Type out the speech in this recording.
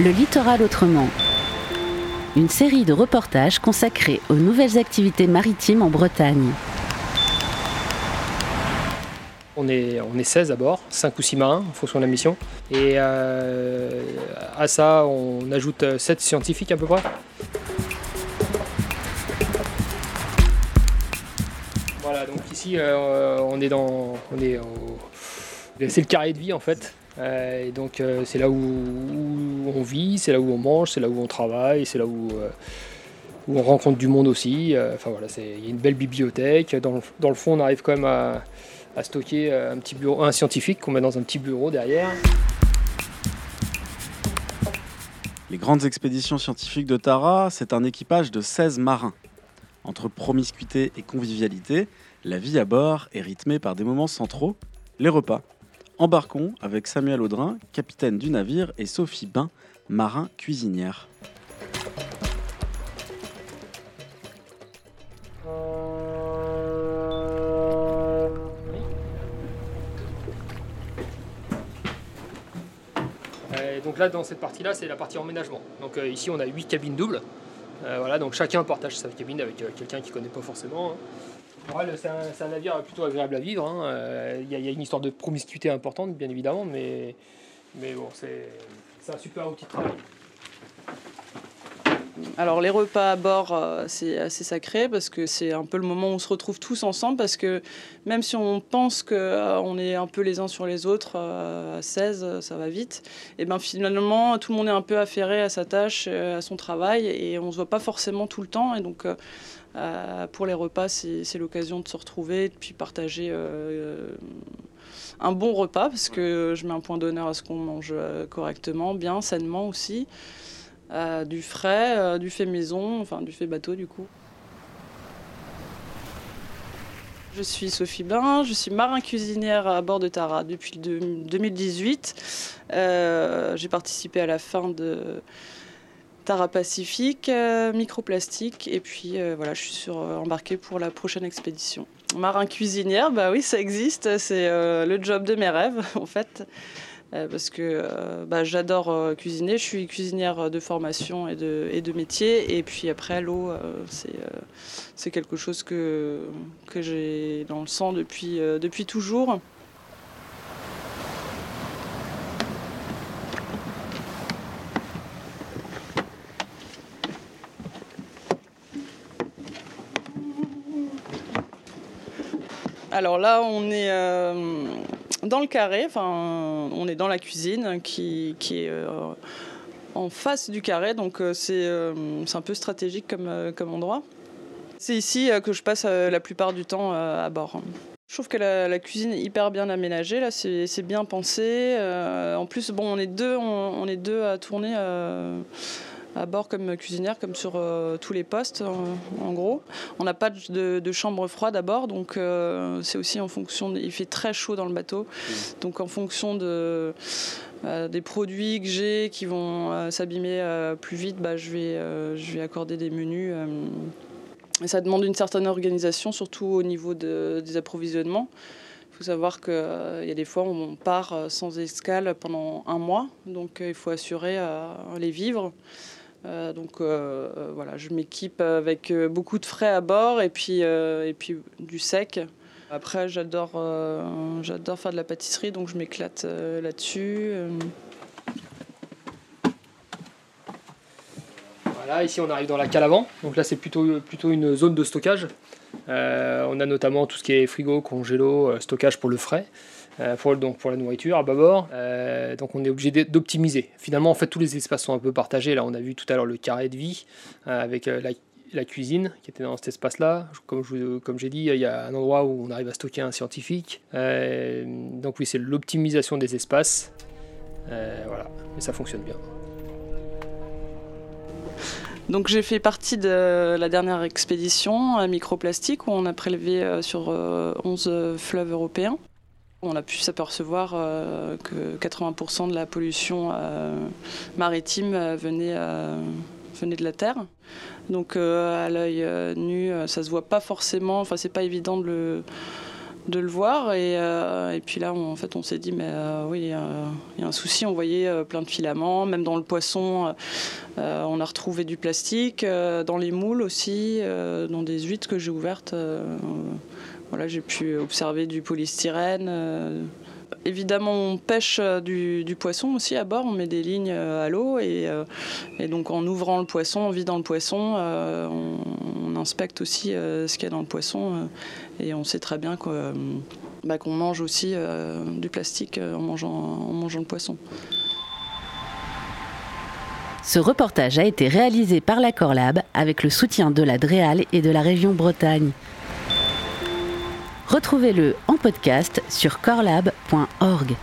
Le littoral autrement. Une série de reportages consacrés aux nouvelles activités maritimes en Bretagne. On est, on est 16 à bord, 5 ou 6 marins en fonction de la mission. Et euh, à ça, on ajoute 7 scientifiques à peu près. Voilà, donc ici, euh, on est dans. On est c'est le carré de vie en fait. Euh, et donc euh, c'est là où, on vit, c'est là où on mange, c'est là où on travaille, c'est là où, où, on rencontre du monde aussi. Enfin voilà, il y a une belle bibliothèque. Dans le, fond, on arrive quand même à, à stocker un petit bureau, un scientifique qu'on met dans un petit bureau derrière. Les grandes expéditions scientifiques de Tara, c'est un équipage de 16 marins. Entre promiscuité et convivialité, la vie à bord est rythmée par des moments centraux, les repas. Embarquons avec Samuel Audrin, capitaine du navire, et Sophie Bain, marin cuisinière. Euh, donc là, dans cette partie-là, c'est la partie emménagement. Donc euh, ici, on a 8 cabines doubles. Euh, voilà, donc chacun partage sa cabine avec quelqu'un qui ne connaît pas forcément. Hein. C'est un, navire plutôt agréable à vivre. Hein. Euh, il y, a une histoire de promiscuité importante, bien évidemment, mais, c'est un super outil de travail. Alors les repas à bord, euh, c'est assez sacré parce que c'est un peu le moment où on se retrouve tous ensemble parce que même si on pense qu'on euh, est un peu les uns sur les autres, à 16, ça va vite, et ben finalement tout le monde est un peu affairé à sa tâche, à son travail et on se voit pas forcément tout le temps et donc pour les repas, c'est l'occasion de se retrouver et puis partager un bon repas parce que je mets un point d'honneur à ce qu'on mange correctement, bien, sainement aussi. Euh, du frais, euh, du fait maison, enfin du fait bateau du coup. Je suis Sophie Bain, je suis marin cuisinière à bord de Tara depuis 2018. Euh, j'ai participé à la fin de Tara Pacifique, microplastique, et puis voilà, je suis sur, embarquée pour la prochaine expédition. Marin cuisinière, bah oui, ça existe, c'est le job de mes rêves en fait. Euh, parce que euh, bah, j'adore euh, cuisiner. Je suis cuisinière de formation et de, et de métier. Et puis après, l'eau, c'est quelque chose que, que j'ai dans le sang depuis, depuis toujours. Alors là, on est dans le carré, enfin, on est dans la cuisine qui, est euh, en face du carré, donc euh, euh, c'est un peu stratégique comme, comme endroit. C'est ici que je passe la plupart du temps à bord. Je trouve que la, cuisine est hyper bien aménagée, là, c'est bien pensé. en plus, bon, on est deux, on est deux à tourner à bord comme cuisinière, comme sur euh, tous les postes, en, gros. On n'a pas de, chambre froide à bord, donc euh, c'est aussi en fonction. il fait très chaud dans le bateau, mmh. donc en fonction de. Euh, des produits que j'ai qui vont s'abîmer plus vite, bah, je, vais, je vais accorder des menus. et ça demande une certaine organisation, surtout au niveau des approvisionnements. Il faut savoir qu'il y a des fois où on part sans escale pendant un mois, donc il faut assurer les vivres. Euh, donc euh, euh, voilà, je m'équipe avec beaucoup de frais à bord et puis, et puis du sec. Après, j'adore j'adore faire de la pâtisserie, donc je m'éclate là-dessus. Ici on arrive dans la cale avant. Donc là, c'est plutôt, plutôt une zone de stockage. on a notamment tout ce qui est frigo, congélo, stockage pour le frais. Euh, pour, donc pour la nourriture à bâbord. Euh, donc on est obligé d'optimiser. Finalement, en fait, tous les espaces sont un peu partagés. Là, on a vu tout à l'heure le carré de vie euh, avec la, cuisine qui était dans cet espace-là. Comme j'ai dit, il y a un endroit où on arrive à stocker un scientifique. donc oui, c'est l'optimisation des espaces. voilà, mais ça fonctionne bien. Donc j'ai fait partie de la dernière expédition à microplastique où on a prélevé sur 11 fleuves européens. On a pu s'apercevoir euh, que 80% de la pollution euh, maritime euh, venait, venait, de la terre. Donc à l'œil nu, ça se voit pas forcément, enfin c'est pas évident de le, de le voir. Et, et puis là, on, en fait, on s'est dit, mais oui, il y, a un souci. On voyait plein de filaments, même dans le poisson, on a retrouvé du plastique, dans les moules aussi, dans des huîtres que j'ai ouvertes. voilà, j'ai pu observer du polystyrène évidemment, on pêche euh, du, poisson aussi à bord. On met des lignes euh, à l'eau euh, et, donc en ouvrant le poisson, en vidant le poisson, on, inspecte aussi ce qu'il y a dans le poisson et on sait très bien bah, qu'on mange aussi du plastique en mangeant, en mangeant le poisson. Ce reportage a été réalisé par la Corlab avec le soutien de la DREAL et de la région Bretagne. Retrouvez-le en podcast sur corlab.org.